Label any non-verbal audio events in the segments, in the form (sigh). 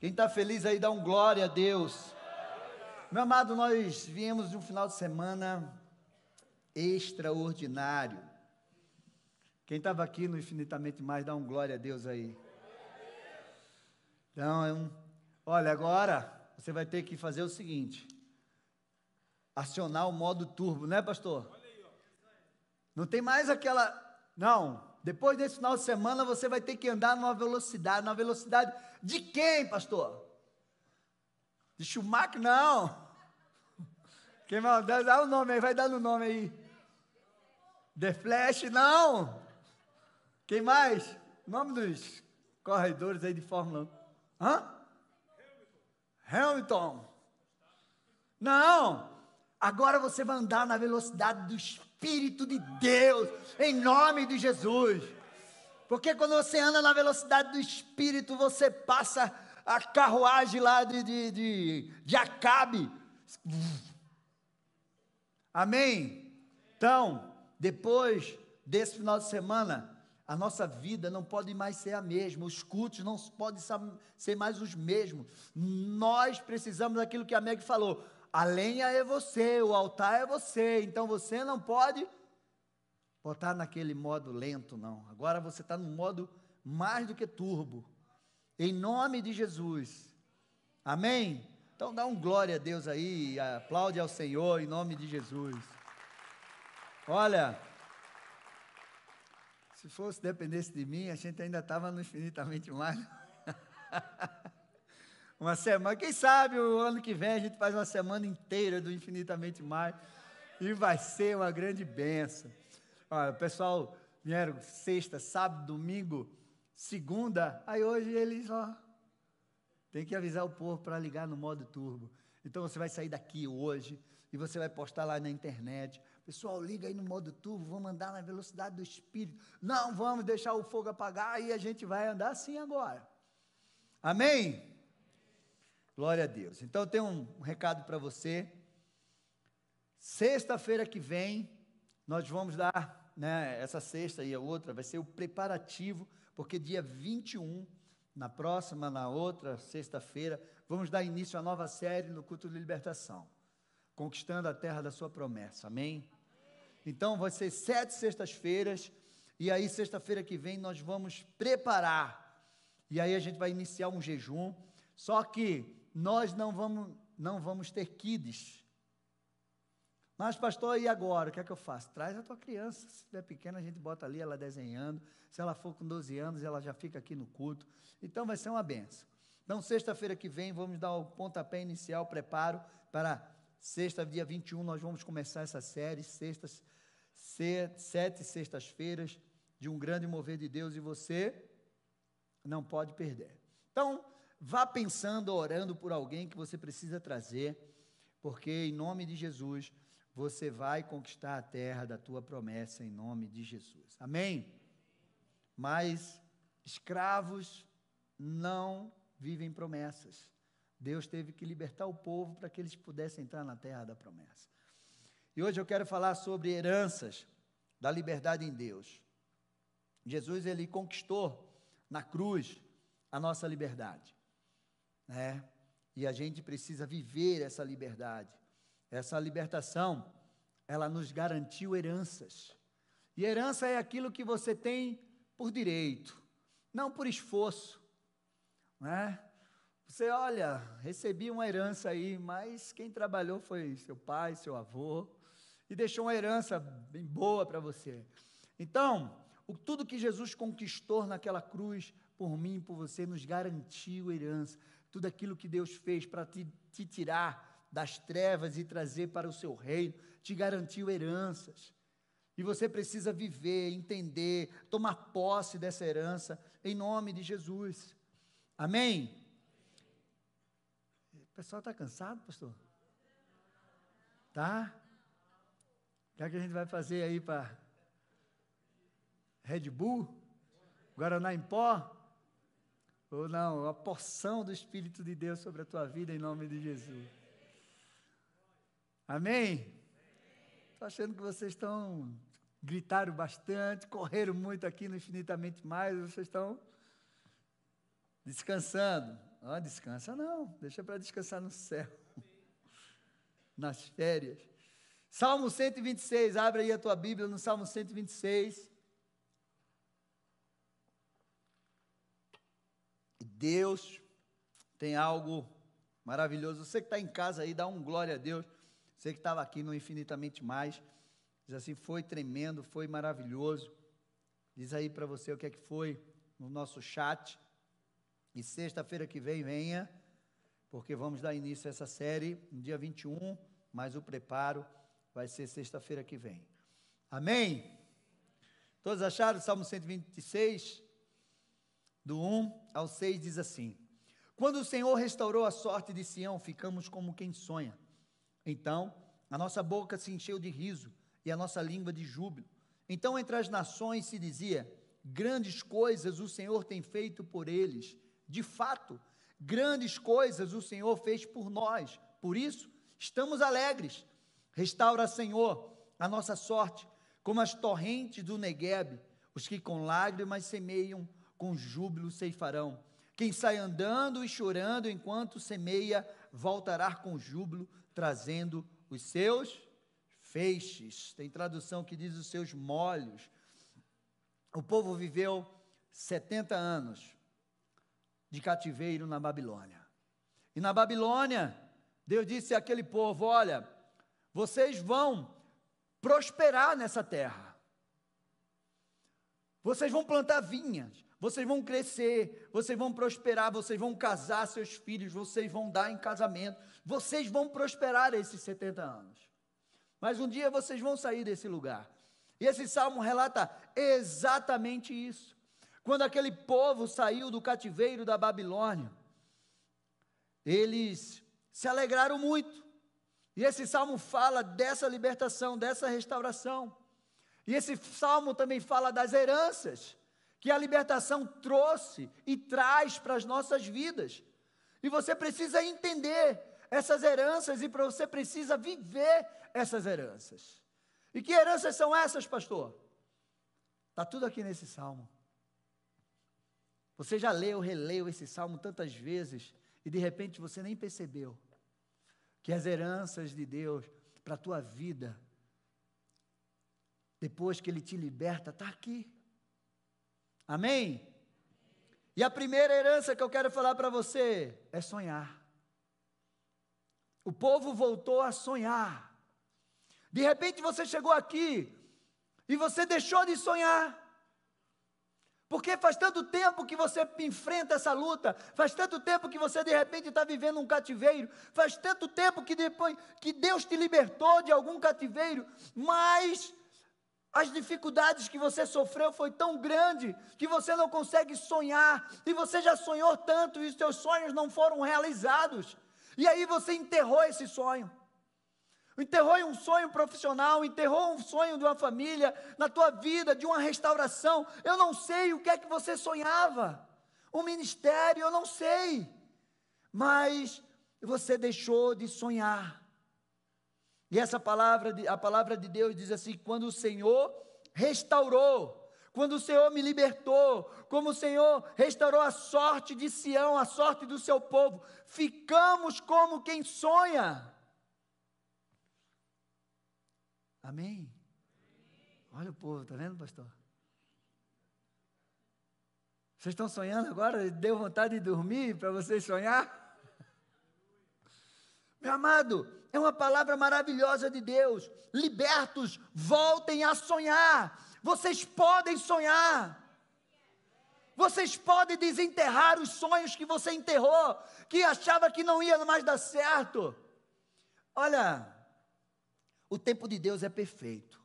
Quem está feliz aí, dá um glória a Deus. Meu amado, nós viemos de um final de semana extraordinário. Quem estava aqui no Infinitamente Mais, dá um glória a Deus aí. Então, é olha, agora você vai ter que fazer o seguinte: acionar o modo turbo, né, pastor? Não tem mais aquela. Não, depois desse final de semana você vai ter que andar numa velocidade. Na velocidade de quem, pastor? De Schumacher? Não. (laughs) Quem vai dar o nome aí? Vai dando o nome aí. The Flash? Não. Quem mais? Nome dos corredores aí de Fórmula 1. Hã? Hamilton. Não. Agora você vai andar na velocidade do Espírito de Deus, em nome de Jesus. Porque quando você anda na velocidade do Espírito, você passa a carruagem lá de, de, de, de Acabe. Amém? Então, depois desse final de semana, a nossa vida não pode mais ser a mesma, os cultos não podem ser mais os mesmos. Nós precisamos daquilo que a Meg falou a lenha é você, o altar é você, então você não pode botar naquele modo lento, não. Agora você está no modo mais do que turbo, em nome de Jesus, amém? Então dá um glória a Deus aí, aplaude ao Senhor em nome de Jesus. Olha, se fosse dependesse de mim, a gente ainda estava no infinitamente mais. (laughs) Uma semana, quem sabe o ano que vem a gente faz uma semana inteira do infinitamente mais e vai ser uma grande benção. Olha, o pessoal vieram sexta, sábado, domingo, segunda, aí hoje eles, ó, tem que avisar o povo para ligar no modo turbo. Então você vai sair daqui hoje e você vai postar lá na internet. Pessoal, liga aí no modo turbo, vamos andar na velocidade do espírito. Não, vamos deixar o fogo apagar e a gente vai andar assim agora. Amém? Glória a Deus. Então, eu tenho um, recado para você. Sexta-feira que vem, nós vamos dar, né, essa sexta e a outra, vai ser o preparativo, porque dia 21, na próxima, na outra sexta-feira, vamos dar início à nova série no culto de libertação, conquistando a terra da sua promessa. Amém? Então, vai ser sete sextas-feiras, e aí, sexta-feira que vem, nós vamos preparar, e aí a gente vai iniciar um jejum, só que nós não vamos, não vamos ter kids. Mas, pastor, e agora? O que é que eu faço? Traz a tua criança. Se estiver pequena, a gente bota ali ela desenhando. Se ela for com 12 anos, ela já fica aqui no culto. Então, vai ser uma benção. Então, sexta-feira que vem, vamos dar o pontapé inicial, preparo para sexta, dia 21, nós vamos começar essa série, sextas, sete sextas-feiras, de um grande mover de Deus, e você não pode perder. Então, Vá pensando, orando por alguém que você precisa trazer, porque em nome de Jesus você vai conquistar a terra da tua promessa em nome de Jesus. Amém? Mas escravos não vivem promessas. Deus teve que libertar o povo para que eles pudessem entrar na terra da promessa. E hoje eu quero falar sobre heranças da liberdade em Deus. Jesus ele conquistou na cruz a nossa liberdade né? E a gente precisa viver essa liberdade. Essa libertação, ela nos garantiu heranças. E herança é aquilo que você tem por direito, não por esforço, né? Você olha, recebi uma herança aí, mas quem trabalhou foi seu pai, seu avô, e deixou uma herança bem boa para você. Então, o, tudo que Jesus conquistou naquela cruz, por mim e por você, nos garantiu herança tudo aquilo que Deus fez para te, te tirar das trevas e trazer para o seu reino, te garantiu heranças. E você precisa viver, entender, tomar posse dessa herança, em nome de Jesus. Amém? O pessoal está cansado, pastor? Tá? O que, é que a gente vai fazer aí para Red Bull? Guaraná em pó? Ou não, a porção do Espírito de Deus sobre a tua vida em nome de Jesus. Amém? Estou achando que vocês estão gritaram bastante, correram muito aqui no infinitamente mais, vocês estão descansando. Ah, descansa não, deixa para descansar no céu, (laughs) nas férias. Salmo 126, abre aí a tua Bíblia no Salmo 126. Deus tem algo maravilhoso. Você que está em casa aí, dá um glória a Deus. Você que estava aqui no Infinitamente Mais, diz assim: foi tremendo, foi maravilhoso. Diz aí para você o que é que foi no nosso chat. E sexta-feira que vem, venha, porque vamos dar início a essa série no dia 21, mas o preparo vai ser sexta-feira que vem. Amém? Todos acharam? Salmo 126, do 1 ao 6 diz assim: Quando o Senhor restaurou a sorte de Sião, ficamos como quem sonha. Então, a nossa boca se encheu de riso e a nossa língua de júbilo. Então, entre as nações se dizia: Grandes coisas o Senhor tem feito por eles. De fato, grandes coisas o Senhor fez por nós. Por isso, estamos alegres. Restaura, Senhor, a nossa sorte, como as torrentes do Negueb. Os que com lágrimas semeiam, com júbilo ceifarão. Quem sai andando e chorando enquanto semeia, voltará com júbilo, trazendo os seus feixes. Tem tradução que diz os seus molhos. O povo viveu 70 anos de cativeiro na Babilônia. E na Babilônia, Deus disse àquele povo: Olha, vocês vão prosperar nessa terra. Vocês vão plantar vinhas, vocês vão crescer, vocês vão prosperar, vocês vão casar seus filhos, vocês vão dar em casamento, vocês vão prosperar esses 70 anos. Mas um dia vocês vão sair desse lugar. E esse salmo relata exatamente isso. Quando aquele povo saiu do cativeiro da Babilônia, eles se alegraram muito. E esse salmo fala dessa libertação, dessa restauração. E esse salmo também fala das heranças que a libertação trouxe e traz para as nossas vidas. E você precisa entender essas heranças e você precisa viver essas heranças. E que heranças são essas, pastor? Está tudo aqui nesse salmo. Você já leu, releu esse salmo tantas vezes e de repente você nem percebeu que as heranças de Deus para a tua vida, depois que Ele te liberta, está aqui. Amém? E a primeira herança que eu quero falar para você é sonhar. O povo voltou a sonhar. De repente você chegou aqui e você deixou de sonhar. Porque faz tanto tempo que você enfrenta essa luta, faz tanto tempo que você de repente está vivendo um cativeiro, faz tanto tempo que depois que Deus te libertou de algum cativeiro, mas as dificuldades que você sofreu foi tão grande que você não consegue sonhar, e você já sonhou tanto e os seus sonhos não foram realizados. E aí você enterrou esse sonho enterrou um sonho profissional, enterrou um sonho de uma família, na tua vida, de uma restauração. Eu não sei o que é que você sonhava, um ministério, eu não sei, mas você deixou de sonhar. E essa palavra, a palavra de Deus diz assim: quando o Senhor restaurou, quando o Senhor me libertou, como o Senhor restaurou a sorte de Sião, a sorte do seu povo, ficamos como quem sonha. Amém? Olha o povo, está vendo, pastor? Vocês estão sonhando agora? Deu vontade de dormir para vocês sonhar? Meu amado, é uma palavra maravilhosa de Deus. Libertos, voltem a sonhar. Vocês podem sonhar. Vocês podem desenterrar os sonhos que você enterrou, que achava que não ia mais dar certo. Olha, o tempo de Deus é perfeito.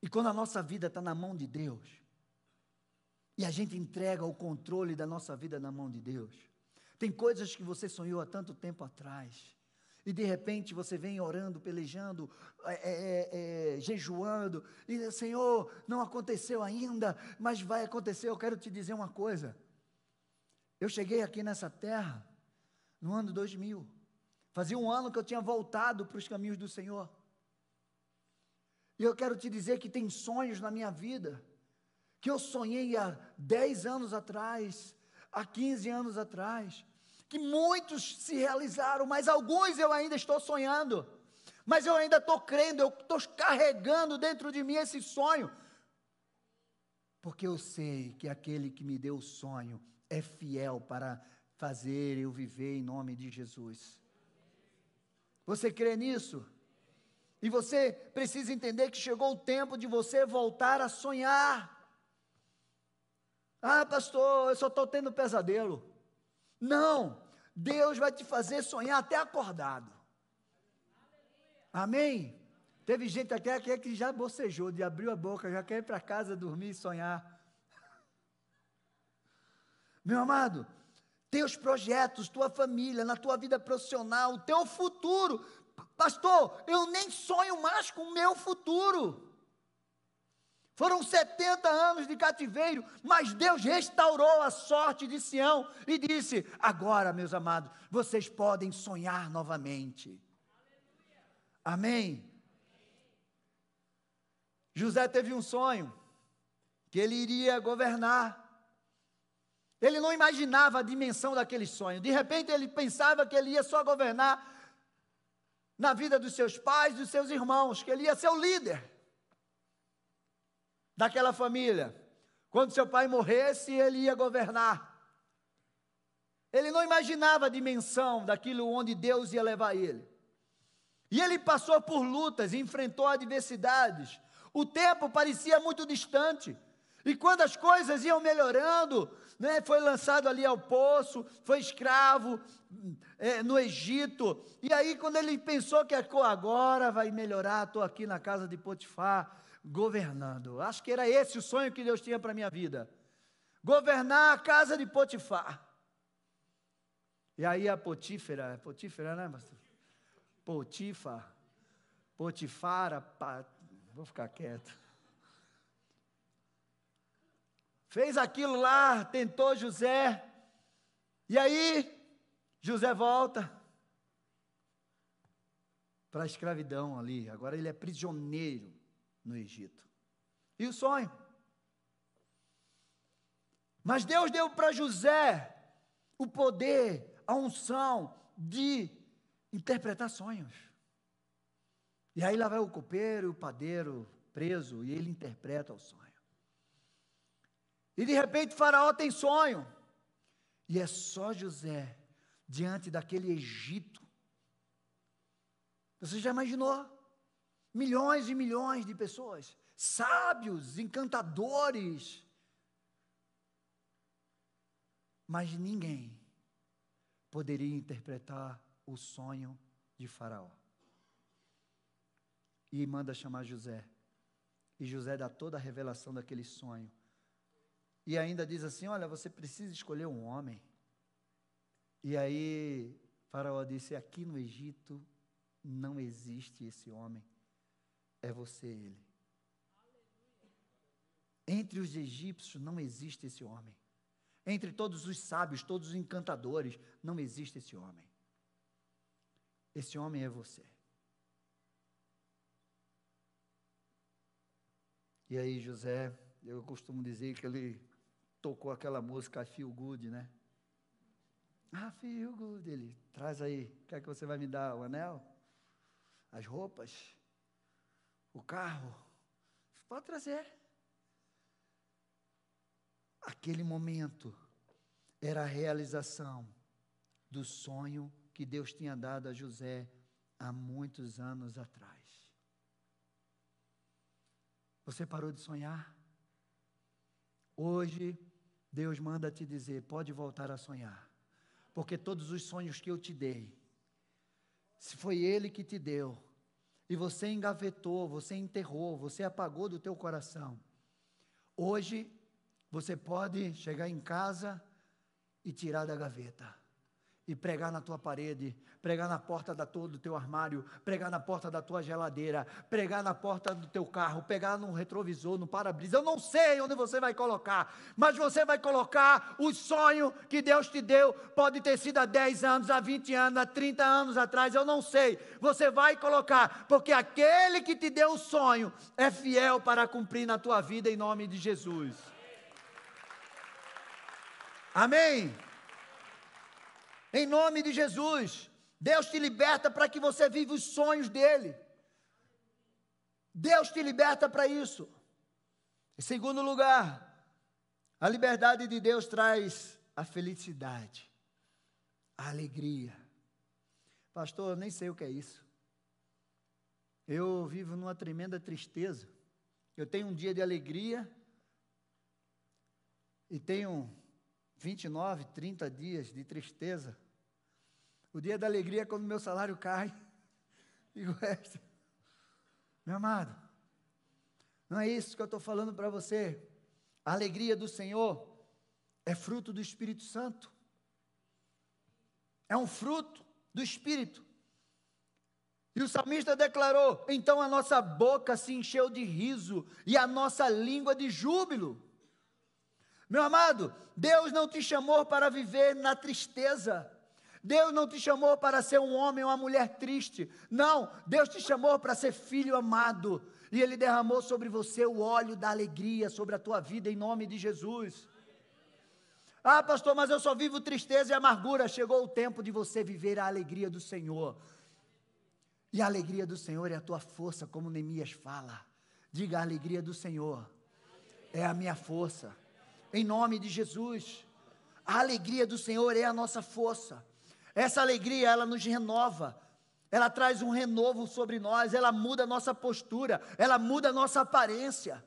E quando a nossa vida está na mão de Deus, e a gente entrega o controle da nossa vida na mão de Deus, tem coisas que você sonhou há tanto tempo atrás, e de repente você vem orando, pelejando, é, é, é, é jejuando, e Senhor, não aconteceu ainda, mas vai acontecer. Eu quero te dizer uma coisa. Eu cheguei aqui nessa terra no ano 2000. Fazia um ano que eu tinha voltado para os caminhos do Senhor. E eu quero te dizer que tem sonhos na minha vida, que eu sonhei há 10 anos atrás, há 15 anos atrás, que muitos se realizaram, mas alguns eu ainda estou sonhando, mas eu ainda estou crendo, eu estou carregando dentro de mim esse sonho, porque eu sei que aquele que me deu o sonho é fiel para fazer eu viver em nome de Jesus. Você crê nisso? E você precisa entender que chegou o tempo de você voltar a sonhar. Ah, pastor, eu só estou tendo pesadelo. Não, Deus vai te fazer sonhar até acordado. Amém? Teve gente aqui que já bocejou, de abriu a boca, já quer ir para casa dormir e sonhar. Meu amado, teus projetos, tua família, na tua vida profissional, o teu futuro. Pastor, eu nem sonho mais com o meu futuro. Foram 70 anos de cativeiro, mas Deus restaurou a sorte de Sião e disse: Agora, meus amados, vocês podem sonhar novamente. Amém? José teve um sonho que ele iria governar. Ele não imaginava a dimensão daquele sonho. De repente ele pensava que ele ia só governar na vida dos seus pais, dos seus irmãos, que ele ia ser o líder daquela família. Quando seu pai morresse, ele ia governar. Ele não imaginava a dimensão daquilo onde Deus ia levar ele. E ele passou por lutas, enfrentou adversidades. O tempo parecia muito distante. E quando as coisas iam melhorando, né, foi lançado ali ao poço, foi escravo é, no Egito. E aí, quando ele pensou que agora vai melhorar, estou aqui na casa de Potifar, governando. Acho que era esse o sonho que Deus tinha para a minha vida. Governar a casa de Potifar. E aí a Potífera, Potífera, né, pastor? Potifa, Potifara, vou ficar quieto fez aquilo lá, tentou José, e aí José volta para a escravidão ali, agora ele é prisioneiro no Egito. E o sonho? Mas Deus deu para José o poder, a unção de interpretar sonhos. E aí lá vai o copeiro e o padeiro preso, e ele interpreta o sonho. E de repente Faraó tem sonho. E é só José diante daquele Egito. Você já imaginou? Milhões e milhões de pessoas, sábios, encantadores. Mas ninguém poderia interpretar o sonho de Faraó. E manda chamar José. E José dá toda a revelação daquele sonho e ainda diz assim: Olha, você precisa escolher um homem. E aí, Faraó disse: Aqui no Egito não existe esse homem, é você ele. Entre os egípcios não existe esse homem. Entre todos os sábios, todos os encantadores, não existe esse homem. Esse homem é você. E aí, José, eu costumo dizer que ele tocou aquela música I Feel Good, né? Ah, feel good. Ele traz aí. Quer que você vai me dar o anel? As roupas? O carro? Pode trazer. Aquele momento era a realização do sonho que Deus tinha dado a José há muitos anos atrás. Você parou de sonhar? Hoje Deus manda te dizer: pode voltar a sonhar, porque todos os sonhos que eu te dei, se foi Ele que te deu, e você engavetou, você enterrou, você apagou do teu coração, hoje você pode chegar em casa e tirar da gaveta e pregar na tua parede, pregar na porta da tua, do teu armário, pregar na porta da tua geladeira, pregar na porta do teu carro, pegar no retrovisor, no para-brisa. Eu não sei onde você vai colocar, mas você vai colocar o sonho que Deus te deu. Pode ter sido há 10 anos, há 20 anos, há 30 anos atrás, eu não sei. Você vai colocar, porque aquele que te deu o sonho é fiel para cumprir na tua vida em nome de Jesus. Amém? Em nome de Jesus, Deus te liberta para que você viva os sonhos dele. Deus te liberta para isso. Em segundo lugar, a liberdade de Deus traz a felicidade, a alegria. Pastor, eu nem sei o que é isso. Eu vivo numa tremenda tristeza. Eu tenho um dia de alegria e tenho 29, 30 dias de tristeza. O dia da alegria é quando meu salário cai. E o resto. Meu amado, não é isso que eu estou falando para você. A alegria do Senhor é fruto do Espírito Santo. É um fruto do Espírito. E o salmista declarou: então a nossa boca se encheu de riso e a nossa língua de júbilo. Meu amado, Deus não te chamou para viver na tristeza. Deus não te chamou para ser um homem ou uma mulher triste. Não, Deus te chamou para ser filho amado e Ele derramou sobre você o óleo da alegria sobre a tua vida, em nome de Jesus. Ah, pastor, mas eu só vivo tristeza e amargura. Chegou o tempo de você viver a alegria do Senhor. E a alegria do Senhor é a tua força, como Neemias fala. Diga: a alegria do Senhor é a minha força. Em nome de Jesus. A alegria do Senhor é a nossa força. Essa alegria, ela nos renova ela traz um renovo sobre nós, ela muda a nossa postura, ela muda a nossa aparência.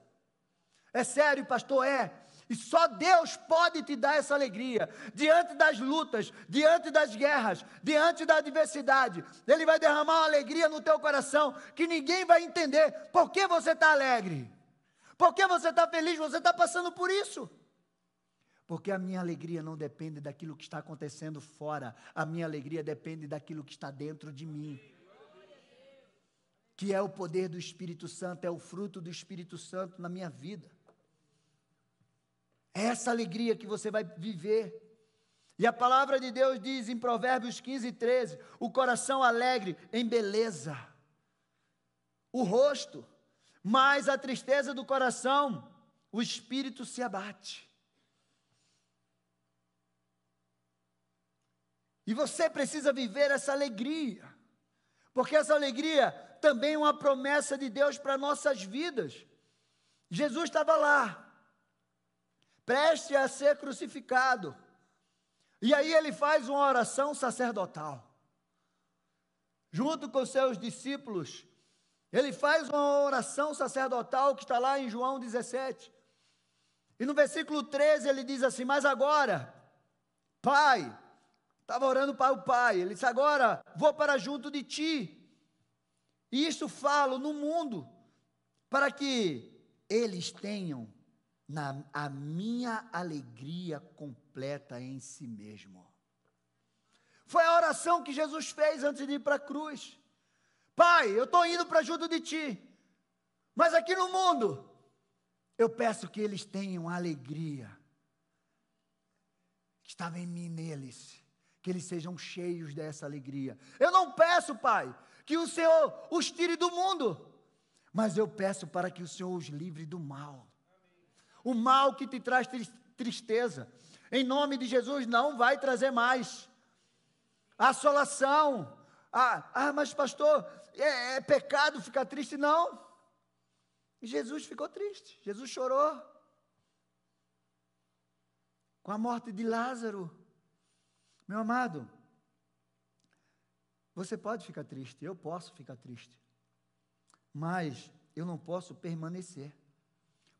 É sério, pastor? É. E só Deus pode te dar essa alegria. Diante das lutas, diante das guerras, diante da adversidade. Ele vai derramar uma alegria no teu coração que ninguém vai entender por que você está alegre. Por que você está feliz? Você está passando por isso. Porque a minha alegria não depende daquilo que está acontecendo fora, a minha alegria depende daquilo que está dentro de mim. Que é o poder do Espírito Santo, é o fruto do Espírito Santo na minha vida. É essa alegria que você vai viver. E a palavra de Deus diz em Provérbios 15, 13: o coração alegre em beleza, o rosto, mas a tristeza do coração, o espírito se abate. E você precisa viver essa alegria, porque essa alegria também é uma promessa de Deus para nossas vidas. Jesus estava lá, preste a ser crucificado, e aí ele faz uma oração sacerdotal, junto com seus discípulos. Ele faz uma oração sacerdotal que está lá em João 17. E no versículo 13 ele diz assim: Mas agora, Pai, Estava orando para o Pai. Ele disse: Agora vou para junto de ti. E isso falo no mundo, para que eles tenham na, a minha alegria completa em si mesmo. Foi a oração que Jesus fez antes de ir para a cruz. Pai, eu estou indo para junto de ti, mas aqui no mundo, eu peço que eles tenham a alegria que estava em mim neles que eles sejam cheios dessa alegria. Eu não peço, Pai, que o Senhor os tire do mundo, mas eu peço para que o Senhor os livre do mal. O mal que te traz tristeza, em nome de Jesus, não vai trazer mais. Assolação. Ah, ah mas pastor, é, é pecado ficar triste? Não. Jesus ficou triste, Jesus chorou. Com a morte de Lázaro, meu amado, você pode ficar triste, eu posso ficar triste, mas eu não posso permanecer.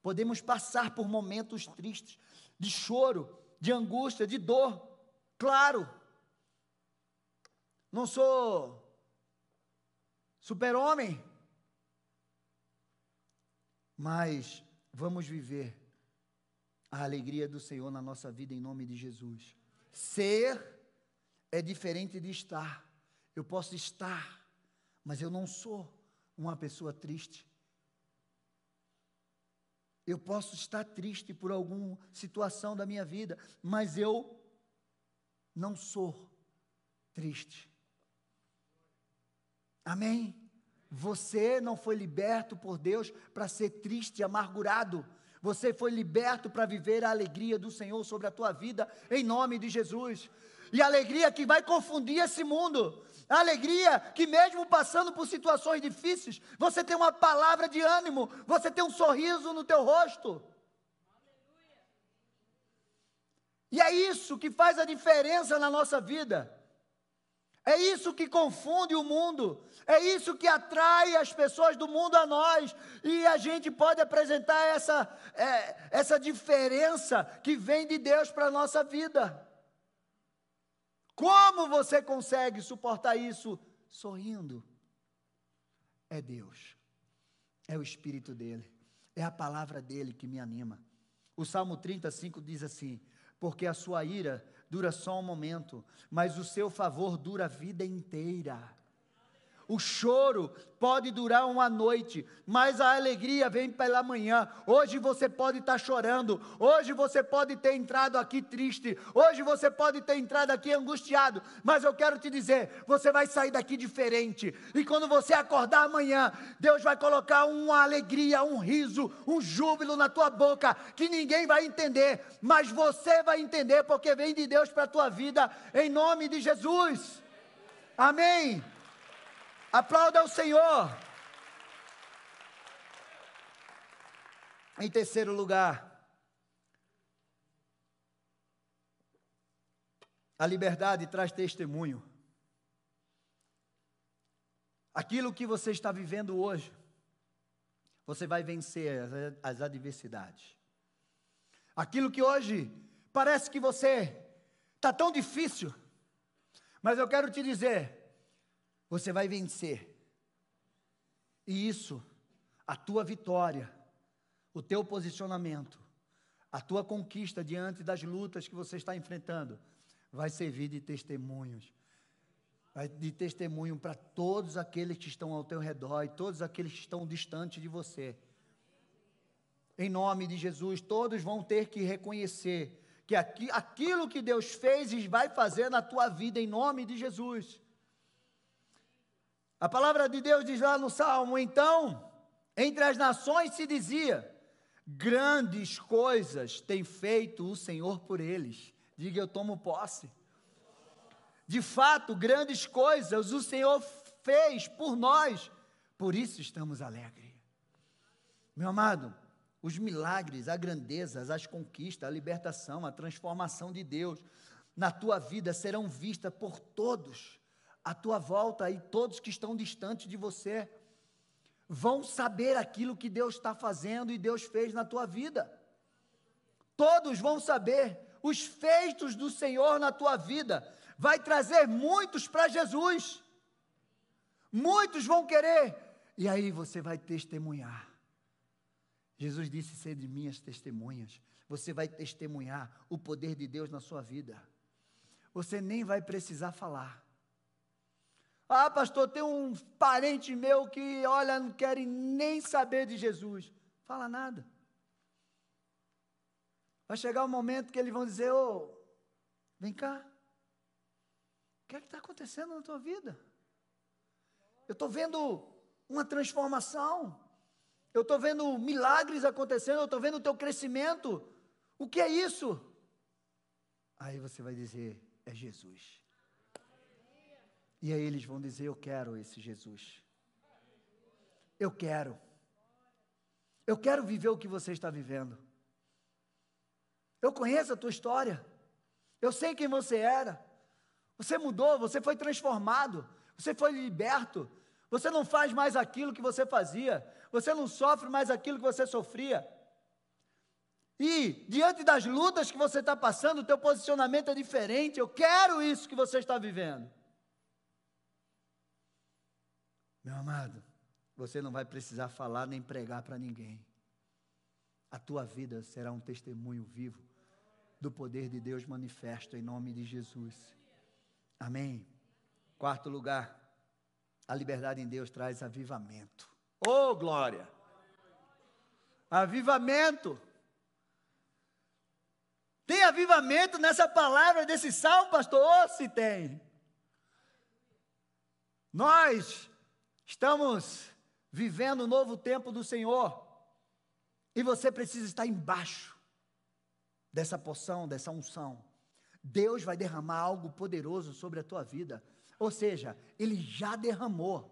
Podemos passar por momentos tristes, de choro, de angústia, de dor, claro. Não sou super-homem, mas vamos viver a alegria do Senhor na nossa vida em nome de Jesus. Ser é diferente de estar. Eu posso estar, mas eu não sou uma pessoa triste. Eu posso estar triste por alguma situação da minha vida, mas eu não sou triste. Amém? Você não foi liberto por Deus para ser triste e amargurado. Você foi liberto para viver a alegria do Senhor sobre a tua vida, em nome de Jesus. E alegria que vai confundir esse mundo. A alegria que, mesmo passando por situações difíceis, você tem uma palavra de ânimo, você tem um sorriso no teu rosto. E é isso que faz a diferença na nossa vida. É isso que confunde o mundo, é isso que atrai as pessoas do mundo a nós, e a gente pode apresentar essa, é, essa diferença que vem de Deus para a nossa vida. Como você consegue suportar isso sorrindo? É Deus, é o Espírito dele, é a palavra dele que me anima. O Salmo 35 diz assim: Porque a sua ira dura só um momento, mas o seu favor dura a vida inteira. O choro pode durar uma noite, mas a alegria vem pela manhã. Hoje você pode estar chorando, hoje você pode ter entrado aqui triste, hoje você pode ter entrado aqui angustiado, mas eu quero te dizer: você vai sair daqui diferente. E quando você acordar amanhã, Deus vai colocar uma alegria, um riso, um júbilo na tua boca que ninguém vai entender, mas você vai entender porque vem de Deus para a tua vida, em nome de Jesus. Amém. Aplauda o Senhor. Em terceiro lugar, a liberdade traz testemunho. Aquilo que você está vivendo hoje, você vai vencer as, adversidades. Aquilo que hoje parece que você está tão difícil, mas eu quero te dizer, você vai vencer. E isso, a tua vitória, o teu posicionamento, a tua conquista diante das lutas que você está enfrentando, vai servir de testemunhos. Vai de testemunho para todos aqueles que estão ao teu redor e todos aqueles que estão distante de você. Em nome de Jesus, todos vão ter que reconhecer que aqui, aquilo que Deus fez e vai fazer na tua vida, em nome de Jesus. A palavra de Deus diz lá no Salmo: então, entre as nações se dizia, grandes coisas tem feito o Senhor por eles. Diga, eu tomo posse. De fato, grandes coisas o Senhor fez por nós, por isso estamos alegres. Meu amado, os milagres, a grandeza, as conquistas, a libertação, a transformação de Deus na tua vida serão vistas por todos à tua volta e todos que estão distantes de você vão saber aquilo que Deus está fazendo e Deus fez na tua vida. Todos vão saber os feitos do Senhor na tua vida. Vai trazer muitos para Jesus. Muitos vão querer. E aí você vai testemunhar. Jesus disse: ser de minhas testemunhas. Você vai testemunhar o poder de Deus na sua vida. Você nem vai precisar falar. Ah, pastor, tem um parente meu que, olha, não quer nem saber de Jesus. Fala nada. Vai chegar um momento que eles vão dizer: Ô, oh, vem cá. O que é que está acontecendo na tua vida? Eu estou vendo uma transformação. Eu estou vendo milagres acontecendo. Eu estou vendo o teu crescimento. O que é isso? Aí você vai dizer: é Jesus. E aí eles vão dizer: Eu quero esse Jesus. Eu quero. Eu quero viver o que você está vivendo. Eu conheço a tua história. Eu sei quem você era. Você mudou, você foi transformado, você foi liberto. Você não faz mais aquilo que você fazia. Você não sofre mais aquilo que você sofria. E diante das lutas que você está passando, o teu posicionamento é diferente. Eu quero isso que você está vivendo. Meu amado, você não vai precisar falar nem pregar para ninguém. A tua vida será um testemunho vivo do poder de Deus manifesto em nome de Jesus. Amém. Quarto lugar, a liberdade em Deus traz avivamento. Oh, glória! Avivamento. Tem avivamento nessa palavra desse salmo, pastor? Oh, se tem. Nós Estamos vivendo um novo tempo do Senhor. E você precisa estar embaixo dessa poção, dessa unção. Deus vai derramar algo poderoso sobre a tua vida. Ou seja, Ele já derramou.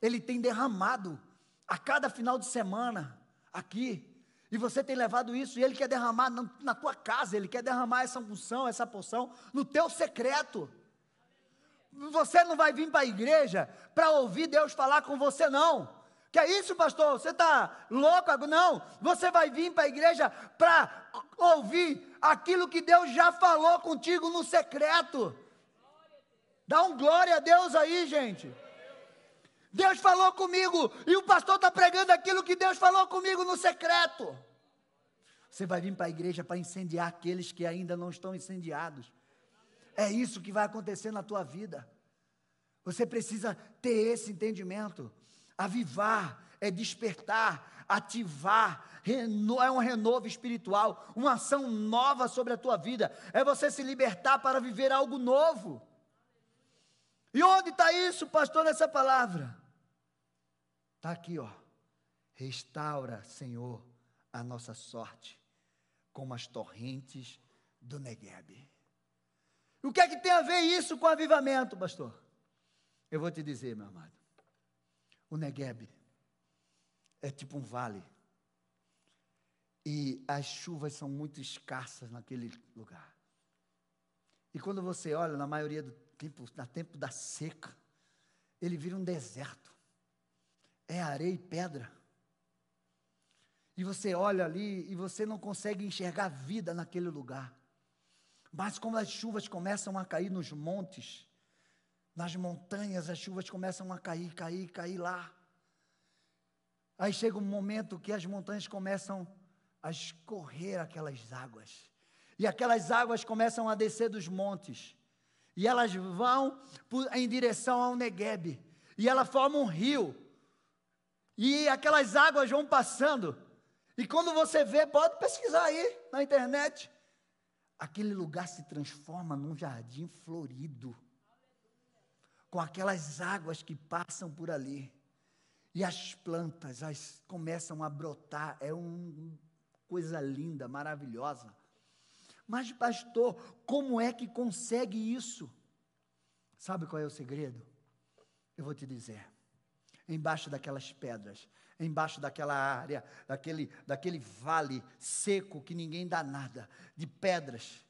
Ele tem derramado a cada final de semana aqui. E você tem levado isso, e Ele quer derramar na tua casa, Ele quer derramar essa unção, essa poção no teu secreto. Você não vai vir para a igreja para ouvir Deus falar com você, não. Que é isso, pastor? Você está louco? Não. Você vai vir para a igreja para ouvir aquilo que Deus já falou contigo no secreto. Dá um glória a Deus aí, gente. Deus falou comigo e o pastor está pregando aquilo que Deus falou comigo no secreto. Você vai vir para a igreja para incendiar aqueles que ainda não estão incendiados. É isso que vai acontecer na tua vida. Você precisa ter esse entendimento. Avivar é despertar, ativar, é um renovo espiritual, uma ação nova sobre a tua vida. É você se libertar para viver algo novo. E onde está isso, pastor, nessa palavra? Está aqui, ó. Restaura, Senhor, a nossa sorte, como as torrentes do Negueb. O que é que tem a ver isso com avivamento, pastor? Eu vou te dizer, meu amado. O Negueb é tipo um vale. E as chuvas são muito escassas naquele lugar. E quando você olha, na maioria do tempo, na tempo da seca, ele vira um deserto é areia e pedra. E você olha ali e você não consegue enxergar vida naquele lugar. Mas como as chuvas começam a cair nos montes, nas montanhas, as chuvas começam a cair, cair, cair lá. Aí chega um momento que as montanhas começam a escorrer aquelas águas. E aquelas águas começam a descer dos montes. E elas vão em direção ao Negueb. E ela forma um rio. E aquelas águas vão passando. E quando você vê, pode pesquisar aí na internet. Aquele lugar se transforma num jardim florido. Com aquelas águas que passam por ali. E as plantas as, começam a brotar. É uma coisa linda, maravilhosa. Mas, pastor, como é que consegue isso? Sabe qual é o segredo? Eu vou te dizer embaixo daquelas pedras, embaixo daquela área, daquele, daquele vale seco que ninguém dá nada, de pedras,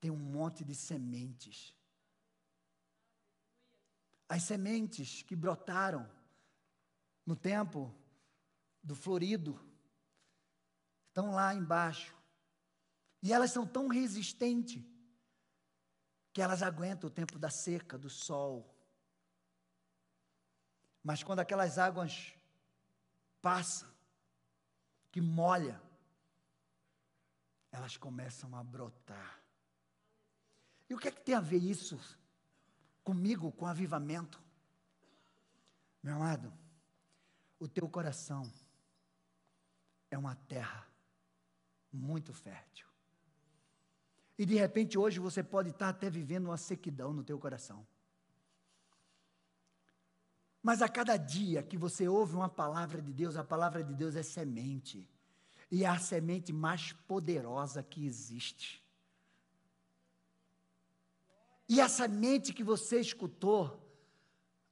tem um monte de sementes. As sementes que brotaram no tempo do florido estão lá embaixo. E elas são tão resistentes que elas aguentam o tempo da seca, do sol, mas quando aquelas águas passam, que molha, elas começam a brotar. E o que é que tem a ver isso comigo, com avivamento? Meu amado, o teu coração é uma terra muito fértil. E de repente hoje você pode estar até vivendo uma sequidão no teu coração. Mas a cada dia que você ouve uma palavra de Deus, a palavra de Deus é semente. E é a semente mais poderosa que existe. E a semente que você escutou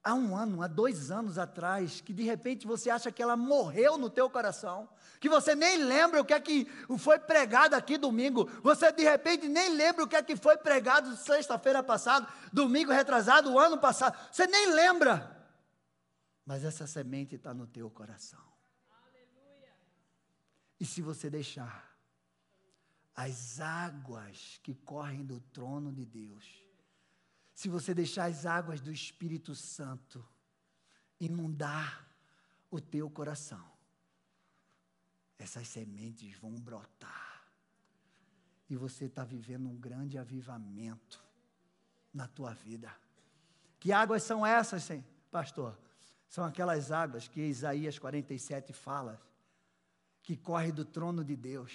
há um ano, há dois anos atrás, que de repente você acha que ela morreu no teu coração, que você nem lembra o que é que foi pregado aqui domingo, você de repente nem lembra o que é que foi pregado sexta-feira passada, domingo retrasado, o ano passado, você nem lembra mas essa semente está no teu coração. Aleluia. E se você deixar as águas que correm do trono de Deus, se você deixar as águas do Espírito Santo inundar o teu coração, essas sementes vão brotar. E você está vivendo um grande avivamento na tua vida. Que águas são essas, pastor? São aquelas águas que Isaías 47 fala, que corre do trono de Deus.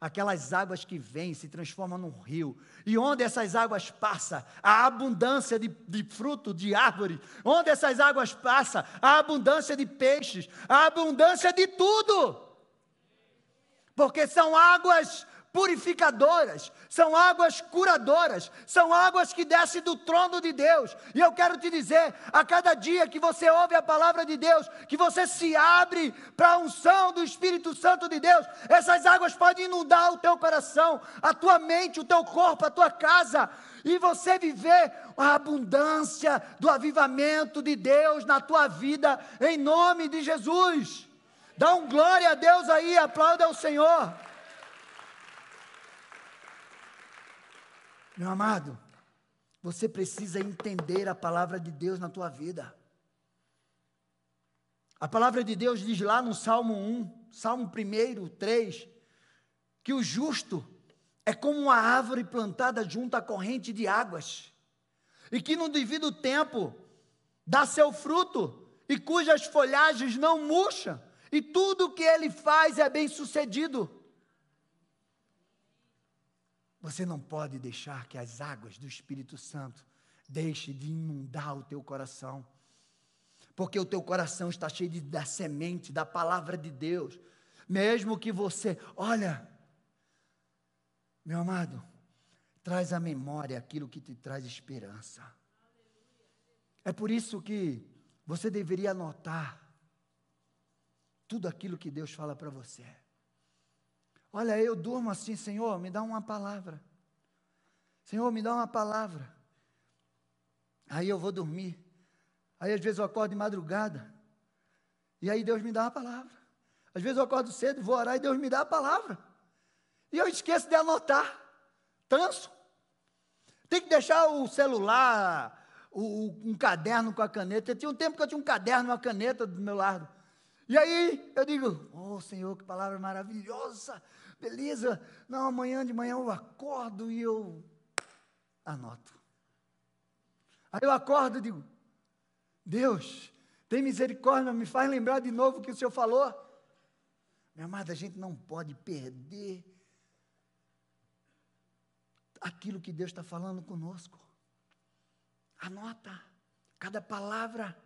Aquelas águas que vêm, se transformam num rio. E onde essas águas passam, a abundância de, de fruto, de árvore. Onde essas águas passam, a abundância de peixes, a abundância de tudo. porque são águas purificadoras, são águas curadoras, são águas que descem do trono de Deus. E eu quero te dizer, a cada dia que você ouve a palavra de Deus, que você se abre para a unção do Espírito Santo de Deus, essas águas podem inundar o teu coração, a tua mente, o teu corpo, a tua casa, e você viver a abundância do avivamento de Deus na tua vida, em nome de Jesus. Dá um glória a Deus aí, aplauda ao Senhor. Meu amado, você precisa entender a palavra de Deus na tua vida. A palavra de Deus diz lá no Salmo 1, Salmo 1, 3, que o justo é como uma árvore plantada junto à corrente de águas, e que no devido tempo dá seu fruto, e cujas folhagens não murcham, e tudo o que ele faz é bem sucedido. Você não pode deixar que as águas do Espírito Santo deixem de inundar o teu coração. Porque o teu coração está cheio de, da semente, da palavra de Deus. Mesmo que você, olha, meu amado, traz à memória aquilo que te traz esperança. É por isso que você deveria anotar tudo aquilo que Deus fala para você. Olha, eu durmo assim, Senhor, me dá uma palavra. Senhor, me dá uma palavra. Aí eu vou dormir. Aí às vezes eu acordo de madrugada. E aí Deus me dá uma palavra. Às vezes eu acordo cedo, vou orar e Deus me dá a palavra. E eu esqueço de anotar. Tanso. Tem que deixar o celular, o, um caderno com a caneta. Tinha um tempo que eu tinha um caderno e uma caneta do meu lado. E aí eu digo, oh Senhor, que palavra maravilhosa beleza. Não, amanhã de manhã eu acordo e eu anoto. Aí eu acordo e digo: Deus, tem misericórdia, me faz lembrar de novo o que o Senhor falou. Minha amada, a gente não pode perder aquilo que Deus está falando conosco. Anota cada palavra.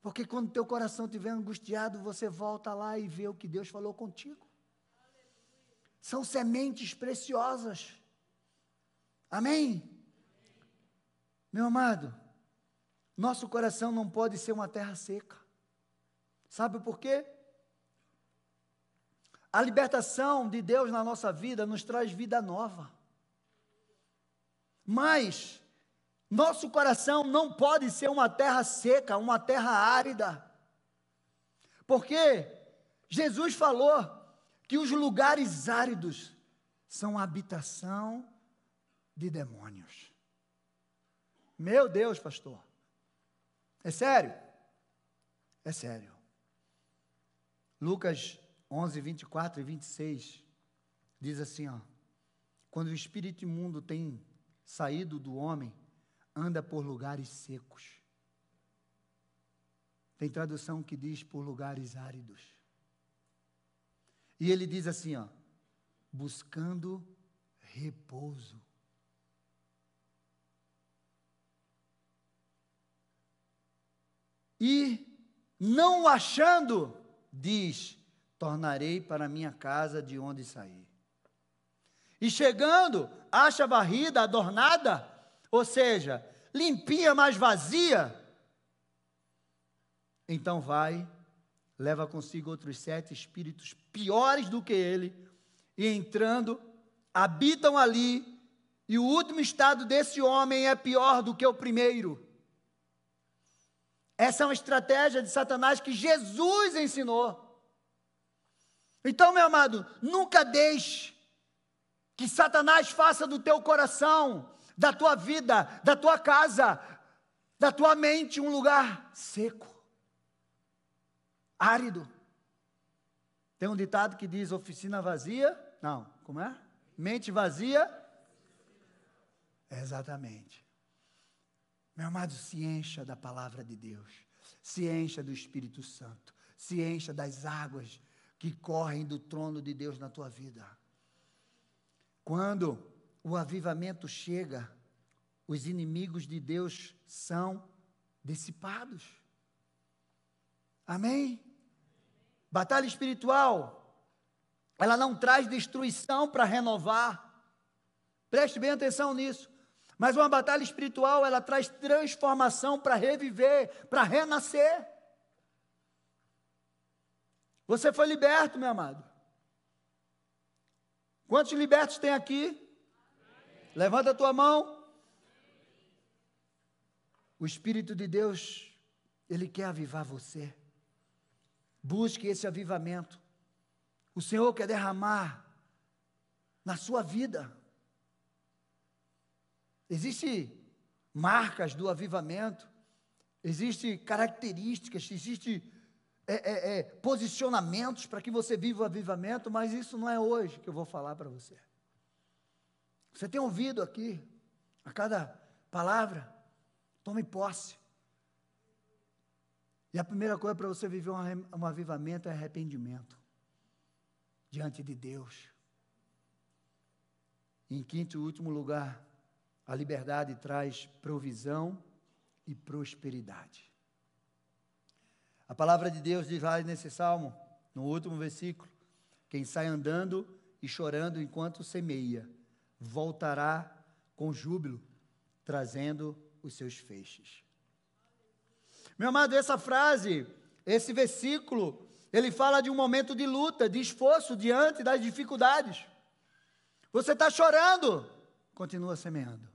Porque quando teu coração estiver angustiado, você volta lá e vê o que Deus falou contigo são sementes preciosas. Amém? Meu amado, nosso coração não pode ser uma terra seca. Sabe por quê? A libertação de Deus na nossa vida nos traz vida nova. Mas nosso coração não pode ser uma terra seca, uma terra árida. Porque Jesus falou que os lugares áridos são habitação de demônios. Meu Deus, pastor. É sério? É sério. Lucas 11, 24 e 26 diz assim: ó, quando o espírito imundo tem saído do homem, anda por lugares secos. Tem tradução que diz por lugares áridos. E ele diz assim, ó, buscando repouso. E não achando, diz: tornarei para minha casa de onde saí. E chegando, acha varrida, adornada, ou seja, limpinha, mas vazia. Então vai leva consigo outros sete espíritos piores do que ele, e entrando, habitam ali, e o último estado desse homem é pior do que o primeiro. Essa é uma estratégia de Satanás que Jesus ensinou. Então, meu amado, nunca deixe que Satanás faça do teu coração, da tua vida, da tua casa, da tua mente um lugar seco árido. Tem um ditado que diz oficina vazia, não, como é? Mente vazia. exatamente. Meu amado, se encha da palavra de Deus, se encha do Espírito Santo, se encha das águas que correm do trono de Deus na tua vida. Quando o avivamento chega, os inimigos de Deus são dissipados. Amém? Batalha espiritual. ela não traz destruição para renovar. Preste bem atenção nisso. Mas uma batalha espiritual, ela traz transformação para reviver, para renascer. Você foi liberto, meu amado. Quantos libertos tem aqui? Levanta a tua mão. O Espírito de Deus, Ele quer avivar você. Busque esse avivamento. O Senhor quer derramar na sua vida. Existem marcas do avivamento, existem características, existem é, é, é, posicionamentos para que você viva o avivamento, mas isso não é hoje que eu vou falar para você. Você tem ouvido aqui, a cada palavra, tome posse. E a primeira coisa para você viver um, um avivamento é arrependimento diante de Deus. em quinto e último lugar, a liberdade traz provisão e prosperidade. A palavra de Deus diz lá nesse salmo, no último versículo: quem sai andando e chorando enquanto semeia, voltará com júbilo, trazendo os seus feixes. Meu amado, essa frase, esse versículo, ele fala de um momento de luta, de esforço diante das dificuldades. Você está chorando, continua semeando.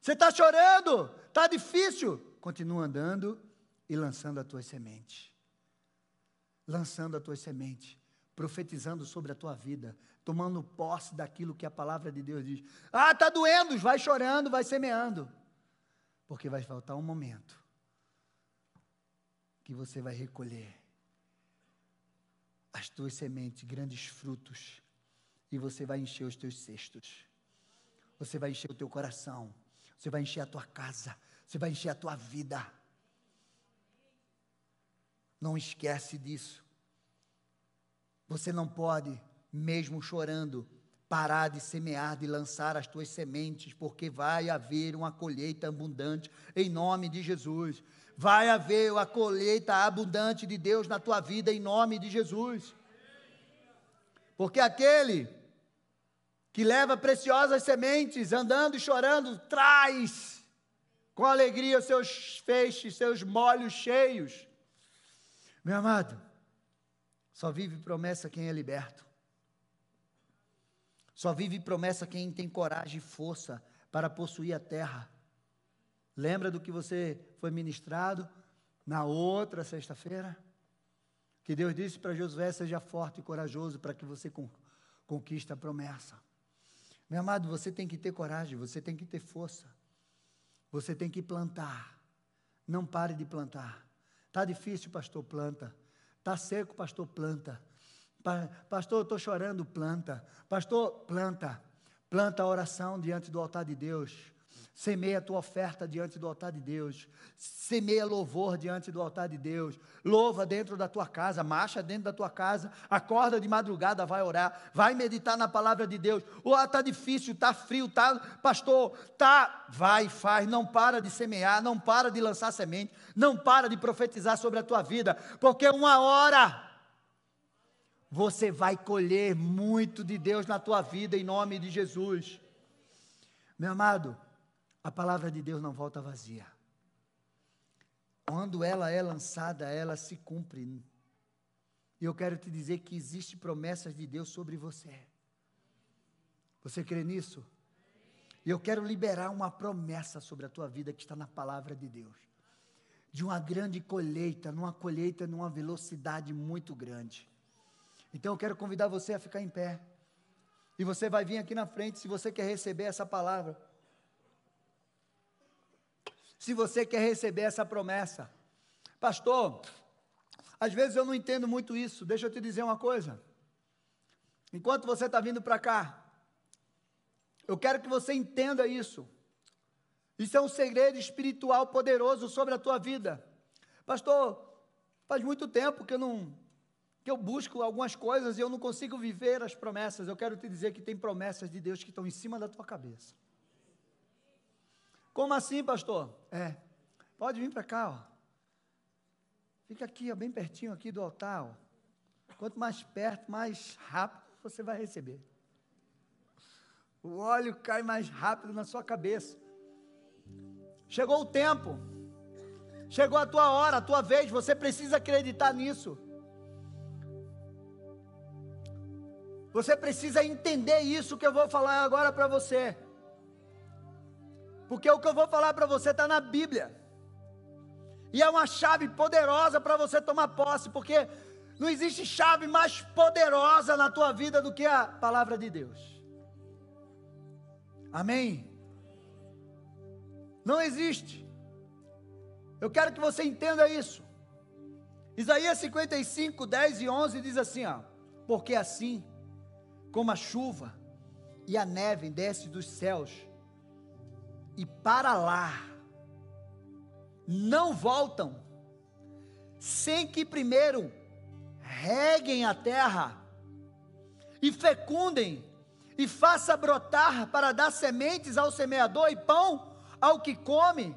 Você está chorando, está difícil, continua andando e lançando as tuas sementes. Lançando as tuas sementes, profetizando sobre a tua vida, tomando posse daquilo que a palavra de Deus diz. Ah, está doendo, vai chorando, vai semeando. Porque vai faltar um momento que você vai recolher as tuas sementes, grandes frutos, e você vai encher os teus cestos. Você vai encher o teu coração, você vai encher a tua casa, você vai encher a tua vida. Não esquece disso. Você não pode, mesmo chorando, parar de semear, de lançar as tuas sementes, porque vai haver uma colheita abundante em nome de Jesus. Vai haver a colheita abundante de Deus na tua vida em nome de Jesus. Porque aquele que leva preciosas sementes, andando e chorando, traz com alegria seus feixes, seus molhos cheios. Meu amado, só vive promessa quem é liberto. Só vive promessa quem tem coragem e força para possuir a terra. Lembra do que você foi ministrado na outra sexta-feira? Que Deus disse para Josué: seja forte e corajoso para que você conquiste a promessa. Meu amado, você tem que ter coragem, você tem que ter força. Você tem que plantar. Não pare de plantar. Está difícil, pastor, planta. Está seco, pastor, planta. Pastor, eu estou chorando, planta. Pastor, planta. Planta a oração diante do altar de Deus. Semeia a tua oferta diante do altar de Deus. Semeia louvor diante do altar de Deus. Louva dentro da tua casa, marcha dentro da tua casa. Acorda de madrugada, vai orar. Vai meditar na palavra de Deus. Oh, está difícil, está frio, tá, pastor, tá. Vai, faz. Não para de semear, não para de lançar semente, não para de profetizar sobre a tua vida, porque uma hora você vai colher muito de Deus na tua vida em nome de Jesus. Meu amado, a palavra de Deus não volta vazia. Quando ela é lançada, ela se cumpre. E eu quero te dizer que existe promessas de Deus sobre você. Você crê nisso? E eu quero liberar uma promessa sobre a tua vida que está na palavra de Deus. De uma grande colheita, numa colheita numa velocidade muito grande. Então eu quero convidar você a ficar em pé. E você vai vir aqui na frente se você quer receber essa palavra se você quer receber essa promessa. Pastor, às vezes eu não entendo muito isso. Deixa eu te dizer uma coisa. Enquanto você está vindo para cá, eu quero que você entenda isso. Isso é um segredo espiritual poderoso sobre a tua vida. Pastor, faz muito tempo que eu não que eu busco algumas coisas e eu não consigo viver as promessas. Eu quero te dizer que tem promessas de Deus que estão em cima da tua cabeça. Como assim, pastor? É. Pode vir para cá, ó. Fica aqui, ó, bem pertinho aqui do altar. Ó. Quanto mais perto, mais rápido. você vai receber. O óleo cai mais rápido na sua cabeça. Chegou o tempo. Chegou a tua hora, a tua vez, você precisa acreditar nisso. Você precisa entender isso que eu vou falar agora para você. Porque o que eu vou falar para você está na Bíblia. E é uma chave poderosa para você tomar posse, porque não existe chave mais poderosa na tua vida do que a palavra de Deus. Amém? Não existe. Eu quero que você entenda isso. Isaías 55, 10 e 11 diz assim: ó, Porque assim como a chuva e a neve desce dos céus, e para lá não voltam, sem que primeiro reguem a terra e fecundem e faça brotar para dar sementes ao semeador e pão ao que come.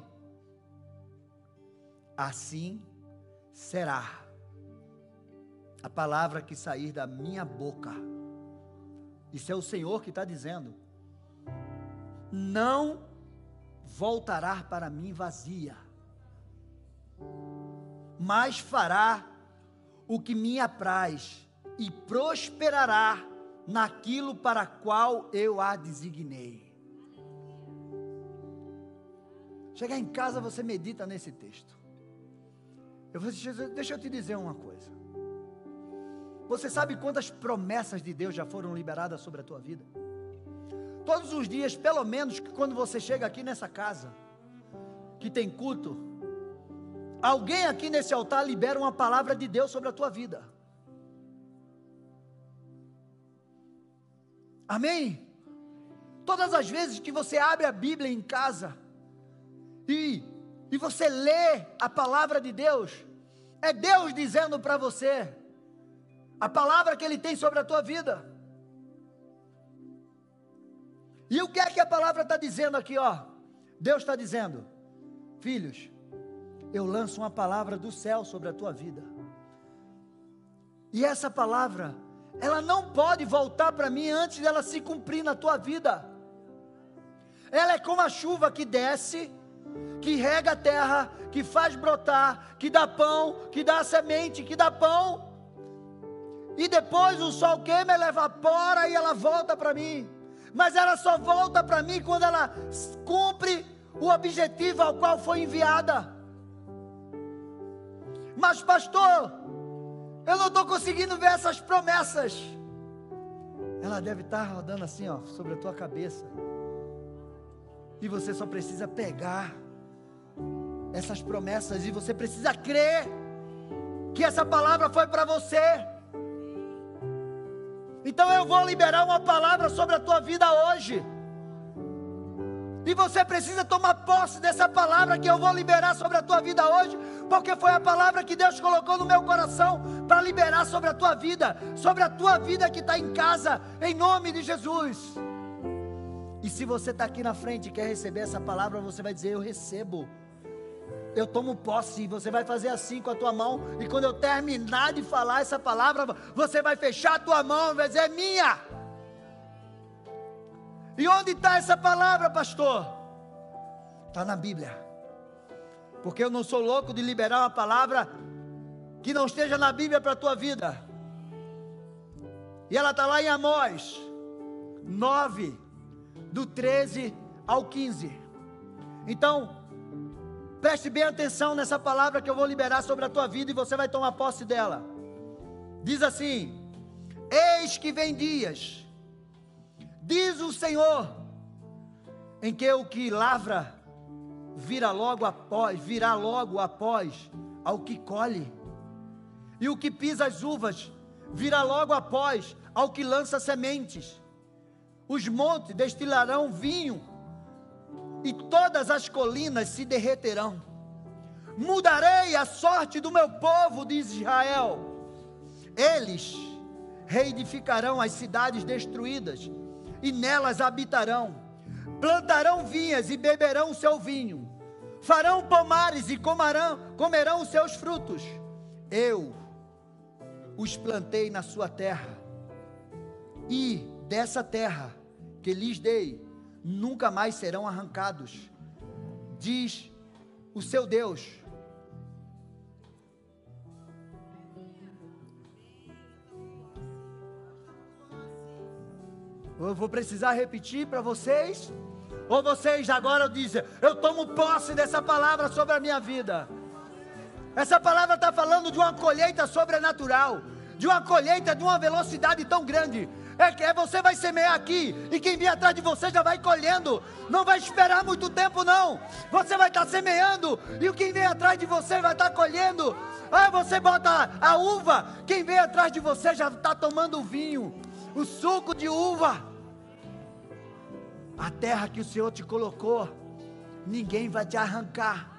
Assim será a palavra que sair da minha boca. Isso é o Senhor que está dizendo. Não voltará para mim vazia, mas fará o que me apraz e prosperará naquilo para qual eu a designei. Chegar em casa, você medita nesse texto. Eu vou deixa eu te dizer uma coisa. Você sabe quantas promessas de Deus já foram liberadas sobre a tua vida? Todos os dias, pelo menos quando você chega aqui nessa casa, que tem culto, alguém aqui nesse altar libera uma palavra de Deus sobre a tua vida. Amém? Todas as vezes que você abre a Bíblia em casa e, e você lê a palavra de Deus, é Deus dizendo para você a palavra que Ele tem sobre a tua vida. E o que é que a palavra está dizendo aqui, ó? Deus está dizendo, filhos, eu lanço uma palavra do céu sobre a tua vida. E essa palavra, ela não pode voltar para mim antes dela se cumprir na tua vida. Ela é como a chuva que desce, que rega a terra, que faz brotar, que dá pão, que dá semente, que dá pão. E depois o sol queima, ela evapora e ela volta para mim. Mas ela só volta para mim quando ela cumpre o objetivo ao qual foi enviada. Mas, pastor, eu não estou conseguindo ver essas promessas. Ela deve estar tá rodando assim, ó, sobre a tua cabeça. E você só precisa pegar essas promessas e você precisa crer que essa palavra foi para você. Então eu vou liberar uma palavra sobre a tua vida hoje. E você precisa tomar posse dessa palavra que eu vou liberar sobre a tua vida hoje, porque foi a palavra que Deus colocou no meu coração para liberar sobre a tua vida, sobre a tua vida que está em casa, em nome de Jesus. E se você está aqui na frente e quer receber essa palavra, você vai dizer: Eu recebo eu tomo posse. Você vai fazer assim com a tua mão, e quando eu terminar de falar essa palavra, você vai fechar a tua mão e vai dizer: é minha. E onde está essa palavra, pastor? Está na Bíblia. Porque eu não sou louco de liberar uma palavra que não esteja na Bíblia para a tua vida. E ela está lá em Amós 9, do 13 ao 15. Então, Preste bem atenção nessa palavra que eu vou liberar sobre a tua vida e você vai tomar posse dela. Diz assim: Eis que vem dias, diz o Senhor, em que o que lavra virá logo após, virá logo após ao que colhe, e o que pisa as uvas virá logo após ao que lança sementes. Os montes destilarão vinho e todas as colinas se derreterão. Mudarei a sorte do meu povo, diz Israel. Eles reedificarão as cidades destruídas e nelas habitarão. Plantarão vinhas e beberão o seu vinho. Farão pomares e comerão, comerão os seus frutos. Eu os plantei na sua terra. e dessa terra que lhes dei, nunca mais serão arrancados, diz o seu Deus. Eu vou precisar repetir para vocês? Ou vocês agora dizem, eu tomo posse dessa palavra sobre a minha vida? Essa palavra está falando de uma colheita sobrenatural, de uma colheita de uma velocidade tão grande. É que é, você vai semear aqui e quem vem atrás de você já vai colhendo. Não vai esperar muito tempo não. Você vai estar semeando e quem vem atrás de você vai estar colhendo. Ah, você bota a uva, quem vem atrás de você já está tomando o vinho, o suco de uva. A terra que o Senhor te colocou, ninguém vai te arrancar.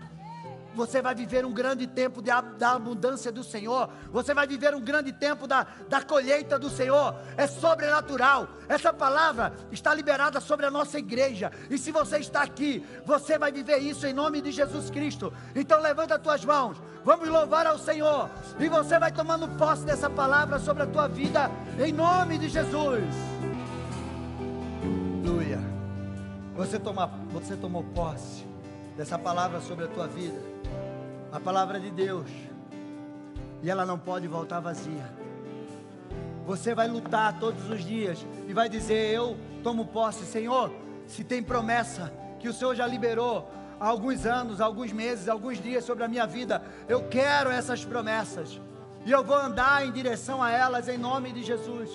Você vai viver um grande tempo de, da abundância do Senhor. Você vai viver um grande tempo da, da colheita do Senhor. É sobrenatural. Essa palavra está liberada sobre a nossa igreja. E se você está aqui, você vai viver isso em nome de Jesus Cristo. Então levanta as tuas mãos. Vamos louvar ao Senhor. E você vai tomando posse dessa palavra sobre a tua vida em nome de Jesus. Aleluia. Você, toma, você tomou posse dessa palavra sobre a tua vida a palavra de Deus, e ela não pode voltar vazia. Você vai lutar todos os dias e vai dizer: Eu tomo posse, Senhor. Se tem promessa que o Senhor já liberou há alguns anos, alguns meses, alguns dias sobre a minha vida, eu quero essas promessas e eu vou andar em direção a elas em nome de Jesus.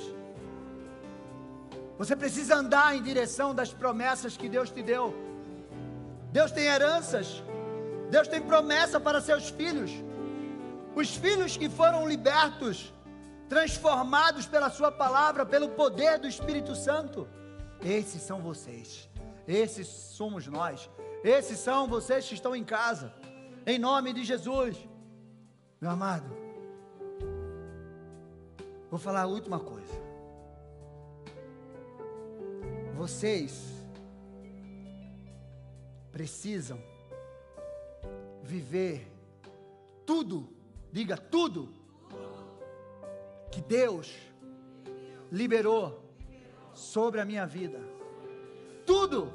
Você precisa andar em direção das promessas que Deus te deu. Deus tem heranças, Deus tem promessa para seus filhos. Os filhos que foram libertos, transformados pela Sua palavra, pelo poder do Espírito Santo. Esses são vocês. Esses somos nós. Esses são vocês que estão em casa. Em nome de Jesus. Meu amado, vou falar a última coisa. Vocês precisam viver tudo, diga tudo, que Deus liberou sobre a minha vida. Tudo.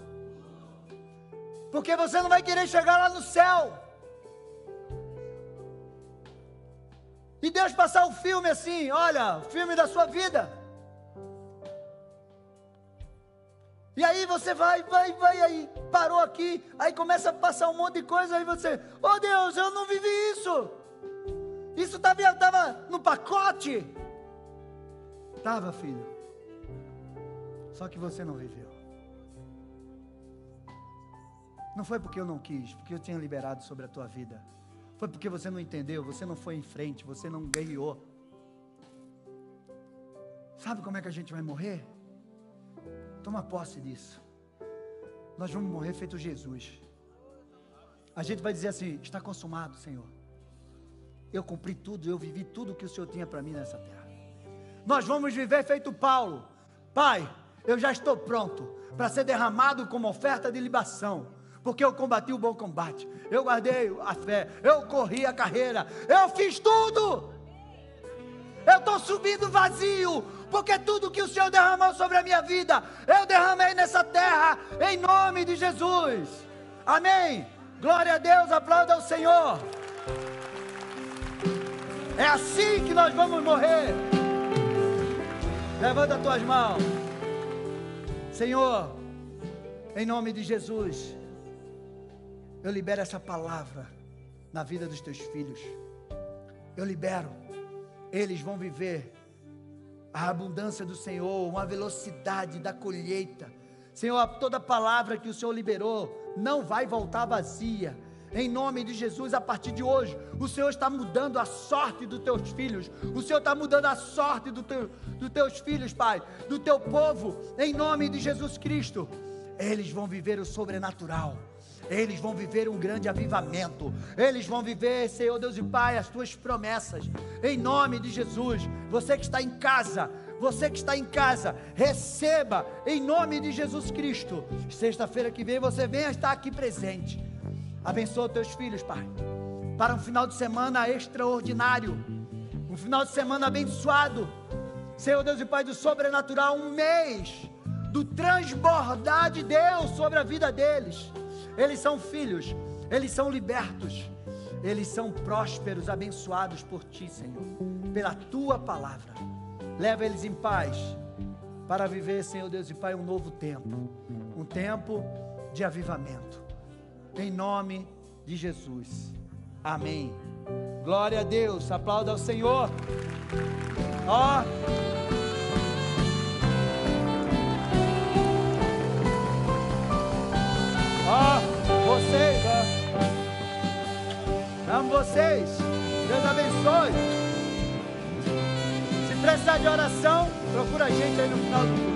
Porque você não vai querer chegar lá no céu. E Deus passar o filme assim, olha, filme da sua vida. E aí você vai, vai, vai, aí parou aqui, aí começa a passar um monte de coisa, aí você, oh Deus, eu não vivi isso. Isso estava no pacote. Estava, filho. Só que você não viveu. Não foi porque eu não quis, porque eu tinha liberado sobre a tua vida. Foi porque você não entendeu, você não foi em frente, você não guerreou. Sabe como é que a gente vai morrer? Toma posse disso. Nós vamos morrer feito Jesus. A gente vai dizer assim: está consumado, Senhor. Eu cumpri tudo, eu vivi tudo que o Senhor tinha para mim nessa terra. Nós vamos viver feito Paulo. Pai, eu já estou pronto para ser derramado como oferta de libação. Porque eu combati o bom combate, eu guardei a fé, eu corri a carreira, eu fiz tudo. Eu estou subindo vazio, porque tudo que o Senhor derramou sobre a minha vida, eu derramei nessa terra, em nome de Jesus. Amém. Glória a Deus, aplauda ao Senhor. É assim que nós vamos morrer. Levanta as tuas mãos. Senhor, em nome de Jesus, eu libero essa palavra na vida dos teus filhos. Eu libero, eles vão viver a abundância do Senhor, uma velocidade da colheita. Senhor, toda palavra que o Senhor liberou não vai voltar vazia. Em nome de Jesus, a partir de hoje, o Senhor está mudando a sorte dos teus filhos. O Senhor está mudando a sorte do teu, dos teus filhos, Pai, do teu povo. Em nome de Jesus Cristo, eles vão viver o sobrenatural eles vão viver um grande avivamento, eles vão viver, Senhor Deus e Pai, as tuas promessas, em nome de Jesus. Você que está em casa, você que está em casa, receba em nome de Jesus Cristo. Sexta-feira que vem você venha estar aqui presente. Abençoa teus filhos, Pai, para um final de semana extraordinário, um final de semana abençoado. Senhor Deus e Pai do sobrenatural, um mês do transbordar de Deus sobre a vida deles. Eles são filhos, eles são libertos, eles são prósperos, abençoados por Ti, Senhor, pela Tua palavra. Leva eles em paz para viver, Senhor Deus e Pai, um novo tempo, um tempo de avivamento. Em nome de Jesus. Amém. Glória a Deus. Aplauda ao Senhor. Ó. Ó, vocês, ó. Amo vocês. Deus abençoe. Se precisar de oração, procura a gente aí no final do culto.